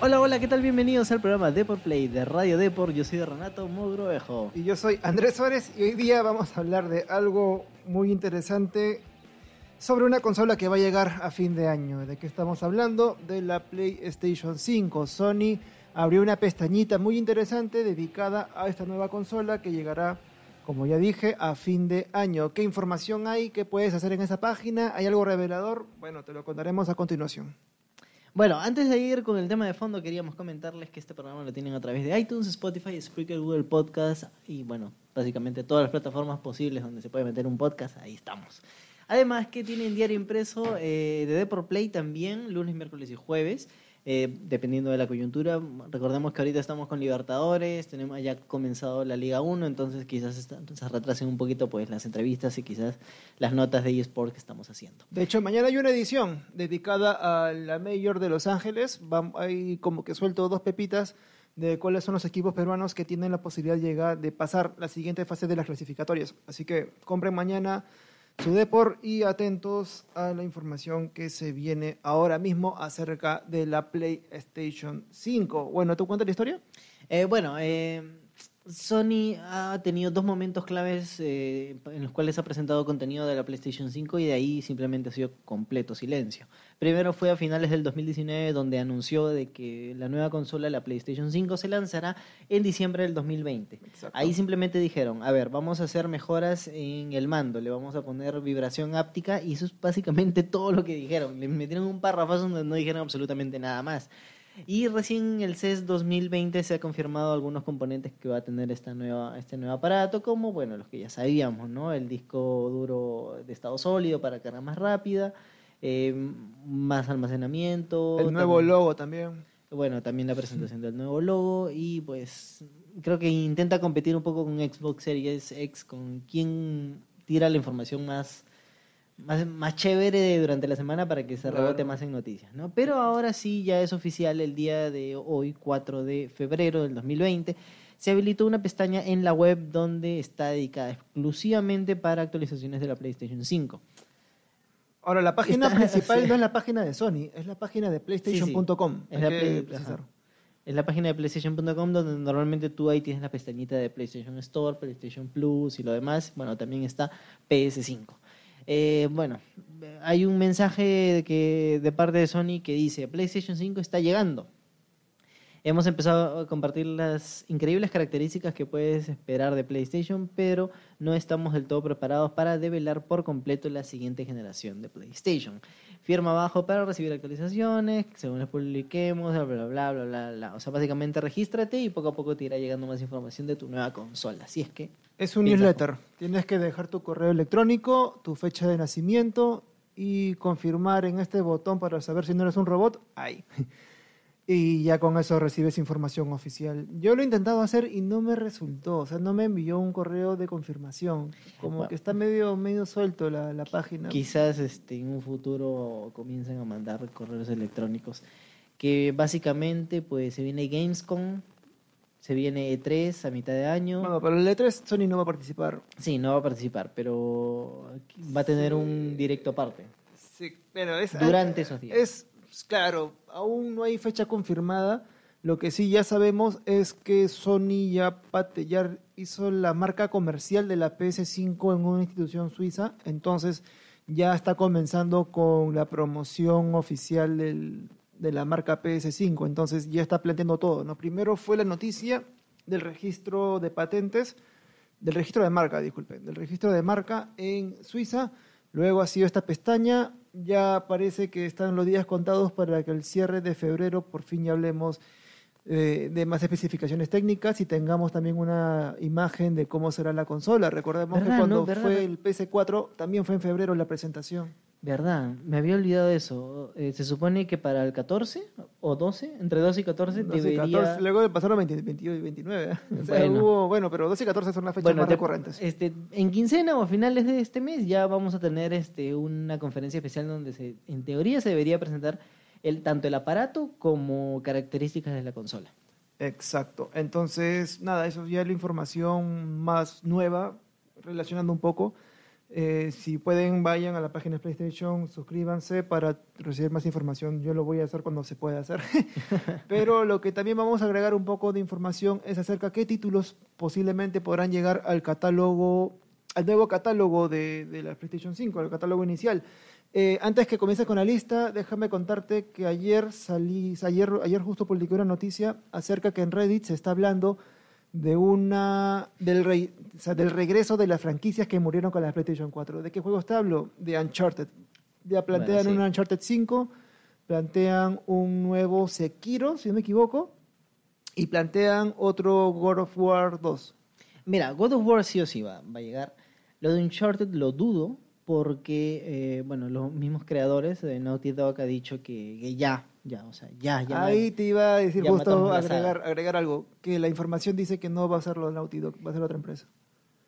Hola, hola, ¿qué tal? Bienvenidos al programa Deport Play de Radio Deport. Yo soy Renato Mogrovejo. Y yo soy Andrés Suárez y hoy día vamos a hablar de algo muy interesante sobre una consola que va a llegar a fin de año. ¿De qué estamos hablando? De la PlayStation 5. Sony abrió una pestañita muy interesante dedicada a esta nueva consola que llegará, como ya dije, a fin de año. ¿Qué información hay? ¿Qué puedes hacer en esa página? ¿Hay algo revelador? Bueno, te lo contaremos a continuación. Bueno, antes de ir con el tema de fondo, queríamos comentarles que este programa lo tienen a través de iTunes, Spotify, Spreaker, Google Podcast y, bueno, básicamente todas las plataformas posibles donde se puede meter un podcast, ahí estamos. Además que tienen diario impreso eh, de Deport Play también, lunes, miércoles y jueves. Eh, dependiendo de la coyuntura. Recordemos que ahorita estamos con Libertadores, tenemos ya comenzado la Liga 1, entonces quizás se retrasen un poquito pues las entrevistas y quizás las notas de eSport que estamos haciendo. De hecho, mañana hay una edición dedicada a la Mayor de Los Ángeles. Hay como que suelto dos pepitas de cuáles son los equipos peruanos que tienen la posibilidad de llegar, de pasar la siguiente fase de las clasificatorias. Así que compren mañana su Depor y atentos a la información que se viene ahora mismo acerca de la PlayStation 5. Bueno, ¿tú cuentas la historia? Eh, bueno, eh, Sony ha tenido dos momentos claves eh, en los cuales ha presentado contenido de la PlayStation 5 y de ahí simplemente ha sido completo silencio. Primero fue a finales del 2019 donde anunció de que la nueva consola, la PlayStation 5, se lanzará en diciembre del 2020. Ahí simplemente dijeron, a ver, vamos a hacer mejoras en el mando, le vamos a poner vibración áptica y eso es básicamente todo lo que dijeron. Le metieron un párrafo donde no dijeron absolutamente nada más. Y recién el CES 2020 se ha confirmado algunos componentes que va a tener esta nueva, este nuevo aparato, como bueno, los que ya sabíamos, ¿no? El disco duro de estado sólido para carga más rápida, eh, más almacenamiento. El nuevo logo también. Bueno, también la presentación del nuevo logo y pues creo que intenta competir un poco con Xbox Series X, con quien tira la información más más, más chévere durante la semana para que se rebote más en noticias, ¿no? Pero ahora sí ya es oficial el día de hoy, 4 de febrero del 2020, se habilitó una pestaña en la web donde está dedicada exclusivamente para actualizaciones de la PlayStation 5. Ahora, la página principal no es la página de Sony, es la página de PlayStation.com. Es, la es la página de PlayStation.com donde normalmente tú ahí tienes la pestañita de PlayStation Store, PlayStation Plus y lo demás. Bueno, también está PS5. Eh, bueno, hay un mensaje de, que, de parte de Sony que dice, PlayStation 5 está llegando. Hemos empezado a compartir las increíbles características que puedes esperar de PlayStation, pero no estamos del todo preparados para develar por completo la siguiente generación de PlayStation. Firma abajo para recibir actualizaciones, según les publiquemos, bla, bla, bla, bla, bla, bla. O sea, básicamente regístrate y poco a poco te irá llegando más información de tu nueva consola. Así es que... Es un newsletter. Tienes que dejar tu correo electrónico, tu fecha de nacimiento y confirmar en este botón para saber si no eres un robot. Ahí. Y ya con eso recibes información oficial. Yo lo he intentado hacer y no me resultó, o sea, no me envió un correo de confirmación, como que está medio medio suelto la, la, página. Quizás este, en un futuro comiencen a mandar correos electrónicos, que básicamente pues se viene Gamescom, se viene E3 a mitad de año. No, pero el E3 Sony no va a participar. Sí, no va a participar, pero va a tener un directo aparte. Sí, pero es... Durante esos días. Es claro, aún no hay fecha confirmada. Lo que sí ya sabemos es que Sony ya, ya hizo la marca comercial de la PS5 en una institución suiza, entonces ya está comenzando con la promoción oficial de la marca PS5, entonces ya está planteando todo. ¿no? Primero fue la noticia del registro de patentes, del registro de marca, disculpen, del registro de marca en Suiza, luego ha sido esta pestaña ya parece que están los días contados para que el cierre de febrero por fin ya hablemos eh, de más especificaciones técnicas y tengamos también una imagen de cómo será la consola. Recordemos que cuando fue el PS4 también fue en febrero la presentación. Verdad, me había olvidado de eso. Eh, se supone que para el 14 o 12, entre 12 y 14 debería... luego pasaron 20, 22 y 29. ¿eh? bueno. bueno, pero 12 y 14 son las fechas más recurrentes. Este, en quincena o a finales de este mes ya vamos a tener este, una conferencia especial donde se, en teoría se debería presentar el, tanto el aparato como características de la consola. Exacto. Entonces, nada, eso ya es la información más nueva, relacionando un poco Eh, si pueden, vayan a la página de PlayStation, suscríbanse para recibir más información. Yo lo voy a hacer cuando se pueda hacer. Pero lo que también vamos a agregar un poco de información es acerca de qué títulos posiblemente podrán llegar al catálogo, al nuevo catálogo de, de la PlayStation 5, al catálogo inicial. Eh, antes que comience con la lista, déjame contarte que ayer salí, ayer, ayer justo publiqué una noticia acerca que en Reddit se está hablando de una del, rey, o sea, del regreso de las franquicias que murieron con la PlayStation 4. ¿De qué juegos te hablo? De Uncharted. Ya plantean Bueno, sí. un Uncharted 5, plantean un nuevo Sekiro, si no me equivoco, y plantean otro God of War 2. Mira, God of War sí o sí va, va a llegar. Lo de Uncharted lo dudo porque, eh, bueno, los mismos creadores de Naughty Dog ha dicho que, que ya, ya, o sea, ya, ya. Ahí te iba a decir justo agregar, agregar algo, que la información dice que no va a ser lo de Naughty Dog, va a ser otra empresa.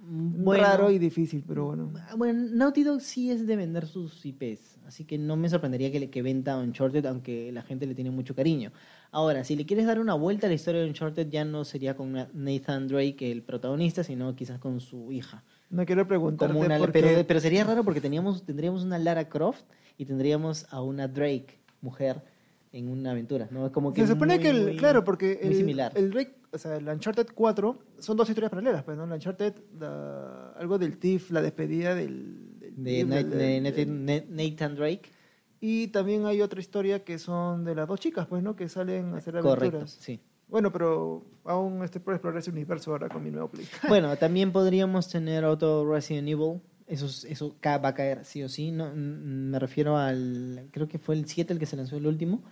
Bueno, Raro y difícil, pero bueno. Ah, Bueno, Naughty Dog sí es de vender sus IPs, así que no me sorprendería que, le, que venda Uncharted, aunque la gente le tiene mucho cariño. Ahora, si le quieres dar una vuelta a la historia de Uncharted, ya no sería con Na- Nathan Drake el protagonista, sino quizás con su hija. No quiero preguntarte Como una- por pero, qué- pero sería raro porque teníamos, tendríamos una Lara Croft y tendríamos a una Drake, mujer, en una aventura. ¿no? Es como que Se supone muy, que, el, muy- claro, porque el, similar. el Drake, o sea, el Uncharted 4 son dos historias paralelas, pues, ¿no? El Uncharted, la- algo del TIFF, la despedida del... del de, del- Nathan, Na- Nathan Drake. Y también hay otra historia que son de las dos chicas, pues, ¿no? Que salen a hacer Correcto, aventuras. sí. Bueno, pero aún estoy por explorar ese universo ahora con mi nuevo Play. Bueno, también podríamos tener otro Resident Evil. Eso, es- eso va a caer sí o sí. No, Mm, me refiero al. Creo que fue el 7 el que se lanzó el último.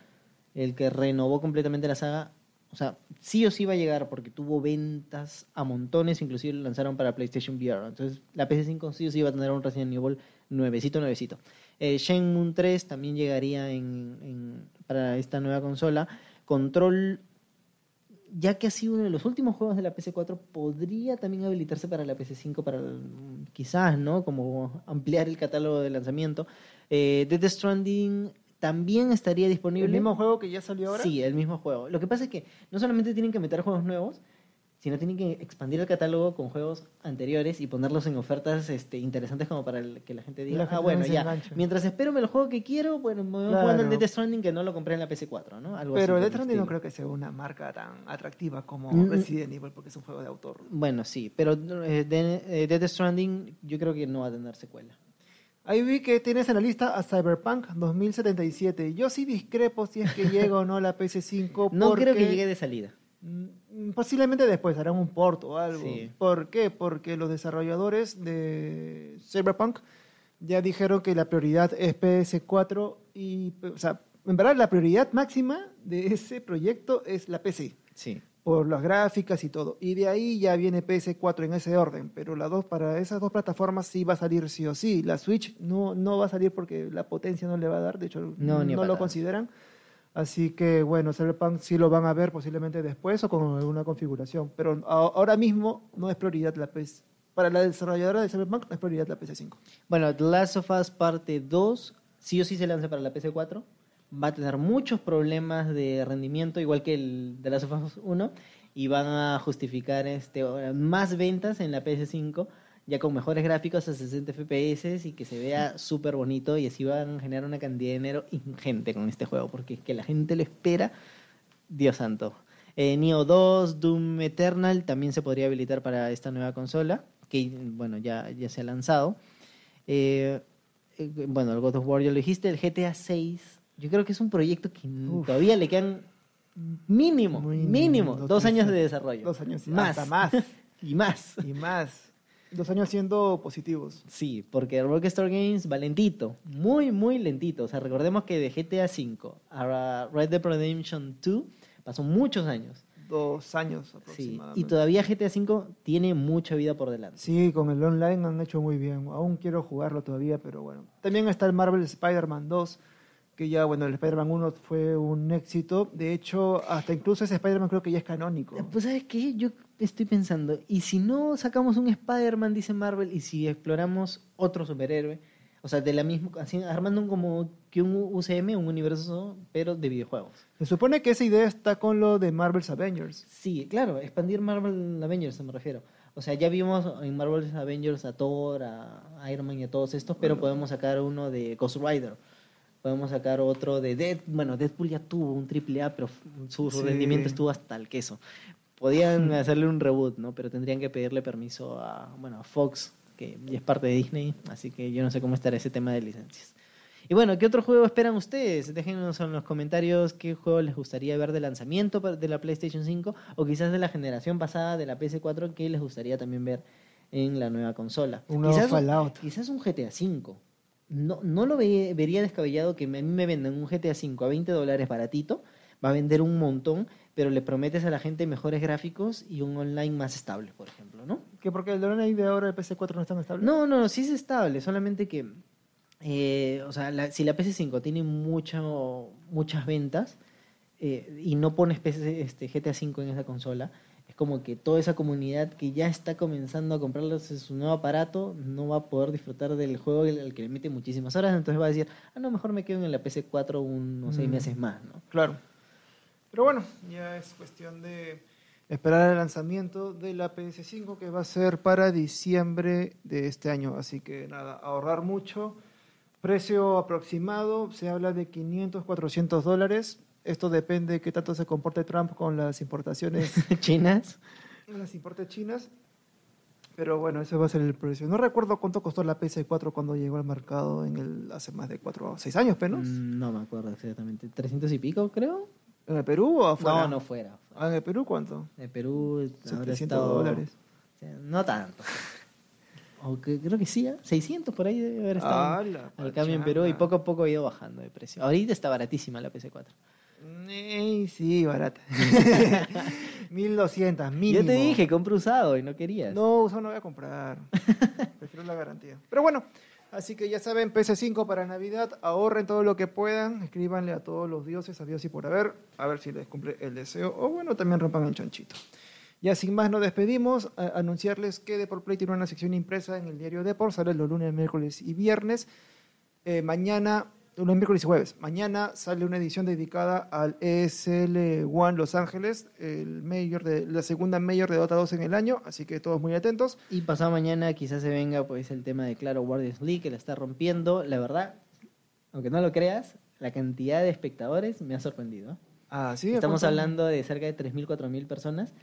El que renovó completamente la saga. O sea, sí o sí va a llegar porque tuvo ventas a montones. Inclusive lo lanzaron para PlayStation VR. Entonces, la PS5 sí o sí va a tener un Resident Evil nuevecito, nuevecito. Eh, Shenmue 3 también llegaría en- para esta nueva consola. Control ya que ha sido uno de los últimos juegos de la PS4, podría también habilitarse para la PS5, para el- quizás, ¿no? Como ampliar el catálogo de lanzamiento. Eh, Death Stranding también estaría disponible. ¿El mismo juego que ya salió ahora? Sí, el mismo juego. Lo que pasa es que no solamente tienen que meter juegos nuevos, sino tienen que expandir el catálogo con juegos anteriores y ponerlos en ofertas este, interesantes como para el- que la gente diga, La ah, bueno, ya, enganche". mientras espero me lo juego que quiero, bueno, me voy Claro. jugando el Death Stranding que no lo compré en la PS4, ¿no? Algo Pero Death Stranding no creo que sea una marca tan atractiva como Mm. Resident Evil porque es un juego de autor. Bueno, sí, pero eh, de- eh, Death Stranding yo creo que no va a tener secuela. Ahí vi que tienes en la lista a Cyberpunk 2077. Yo sí discrepo si es que llega o no a la PS5. No creo que llegue de salida. Mm, Posiblemente después harán un port o algo. Sí. ¿Por qué? Porque los desarrolladores de Cyberpunk ya dijeron que la prioridad es PS4 y, o sea, en verdad la prioridad máxima de ese proyecto es la PC, Sí. por las gráficas y todo. Y de ahí ya viene PS4 en ese orden, pero las dos para esas dos plataformas sí va a salir sí o sí. La Switch no, no va a salir porque la potencia no le va a dar, de hecho No, no lo consideran. Así que bueno, Cyberpunk sí lo van a ver posiblemente después o con alguna configuración, pero ahora mismo no es prioridad la PS. Para la desarrolladora de Cyberpunk no es prioridad la PS5. Bueno, The Last of Us parte 2 sí o sí se lanza para la PS4. Va a tener muchos problemas de rendimiento, igual que el The Last of Us 1, y van a justificar este, más ventas en la PS5, ya con mejores gráficos a 60 FPS y que se vea súper bonito, y así van a generar una cantidad de dinero ingente con este juego, porque es que la gente lo espera, Dios santo. Eh, Neo 2, Doom Eternal también se podría habilitar para esta nueva consola, que bueno, ya, ya se ha lanzado. Eh, eh, bueno, el God of War ya lo dijiste, el GTA 6, yo creo que es un proyecto que Uf. todavía le quedan mínimo, Muy mínimo, dos, años de desarrollo. Dos años más. hasta más y más. y más. Dos años siendo positivos. Sí, porque Rockstar Games va lentito, muy, muy lentito. O sea, recordemos que de GTA 5 a Red Dead Redemption 2 pasó muchos años. Dos años Sí, aproximadamente. y todavía GTA 5 tiene mucha vida por delante. Sí, con el online han hecho muy bien. Aún quiero jugarlo todavía, pero bueno. También está el Marvel Spider-Man 2, que ya, bueno, el Spider-Man 1 fue un éxito. De hecho, hasta incluso ese Spider-Man creo que ya es canónico. Pues, ¿sabes qué? Yo estoy pensando, ¿y si no sacamos un Spider-Man, dice Marvel, y si exploramos otro superhéroe? O sea, de la misma, así, armando un como que un UCM, un universo, pero de videojuegos. Se supone que esa idea está con lo de Marvel's Avengers. Sí, claro, expandir Marvel Avengers me refiero. O sea, ya vimos en Marvel's Avengers a Thor, a Iron Man y a todos estos, pero podemos sacar uno de Ghost Rider. Podemos sacar otro de Deadpool. Bueno, Deadpool ya tuvo un triple A, pero su, su Sí. rendimiento estuvo hasta el queso. Podían hacerle un reboot, ¿no? Pero tendrían que pedirle permiso a, bueno, a Fox, que ya es parte de Disney, así que yo no sé cómo estará ese tema de licencias. Y bueno, ¿qué otro juego esperan ustedes? Déjenos en los comentarios qué juego les gustaría ver de lanzamiento de la PlayStation 5 o quizás de la generación pasada de la PS4 que les gustaría también ver en la nueva consola. Un nuevo quizás, Fallout. quizás un GTA 5. No, no lo ve- vería descabellado que a mí me vendan un GTA 5 a 20 dólares baratito, va a vender un montón, pero le prometes a la gente mejores gráficos y un online más estable, por ejemplo, ¿no? Que porque el drone de ahora de PC4 no es tan estable. No, no, no, sí es estable, solamente que, eh, o sea, la- si la PS5 tiene mucho, muchas ventas eh, y no pones PC, este, GTA 5 en esa consola, como que toda esa comunidad que ya está comenzando a comprarse su nuevo aparato no va a poder disfrutar del juego al al que le mete muchísimas horas, entonces va a decir, ah, no, mejor me quedo en la PC4 unos seis Mm. meses más, ¿no? Claro. Pero bueno, ya es cuestión de esperar el lanzamiento de la PS5 que va a ser para diciembre de este año. Así que nada, ahorrar mucho. Precio aproximado, se habla de 500, 400 dólares. Esto depende de qué tanto se comporte Trump con las importaciones, Chinas. las importes chinas. Pero bueno, ese va a ser el precio. No recuerdo cuánto costó la PS4 cuando llegó al mercado en el, hace más de 4 o 6 años, ¿penos? Mm, No me acuerdo exactamente, 300 y pico creo. ¿En el Perú o afuera? No, no fuera. fuera. Ah, ¿En el Perú cuánto? De Perú habrá 700 estado- dólares. no tanto. O que, creo que sí, ¿eh? 600 por ahí debe haber estado Ah, al cambio en Perú y poco a poco ha ido bajando de precio. Ahorita está baratísima la PC4. Sí, barata. 1200, mínimo. Yo te dije, compra usado y no querías. No, eso no voy a comprar. Prefiero la garantía. Pero bueno, así que ya saben, PS5 para Navidad, ahorren todo lo que puedan, escríbanle a todos los dioses, a Dios y por haber, a ver si les cumple el deseo, o bueno, también rompan el chanchito. Ya sin más nos despedimos, a- anunciarles que Deport Play tiene una sección impresa en el diario Deport, sale los lunes, miércoles y viernes. Eh, mañana, los miércoles y jueves, mañana sale una edición dedicada al ESL One Los Ángeles, el mayor de, la segunda mayor de Dota 2 en el año, así que todos muy atentos. Y pasado mañana quizás se venga pues el tema de Claro Guardians League que la está rompiendo. La verdad, aunque no lo creas, la cantidad de espectadores me ha sorprendido. Ah, sí, Estamos hablando de cerca de 3.000, 4.000 personas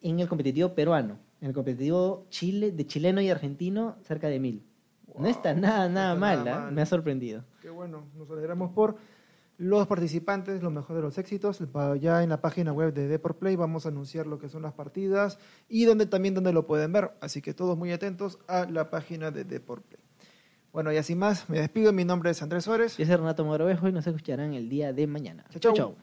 en el competitivo peruano. En el competitivo Chile, de chileno y argentino, cerca de 1.000. No está nada, no nada está mal, nada mal. me ha sorprendido. Qué bueno, nos alegramos por los participantes, lo mejor de los éxitos. Ya en la página web de Deport Play vamos a anunciar lo que son las partidas y donde también donde lo pueden ver. Así que todos muy atentos a la página de Deport Play. Bueno, y así más, me despido. Mi nombre es Andrés Suárez. Yo soy Renato Mogrovejo y nos escucharán el día de mañana. Chau. chau.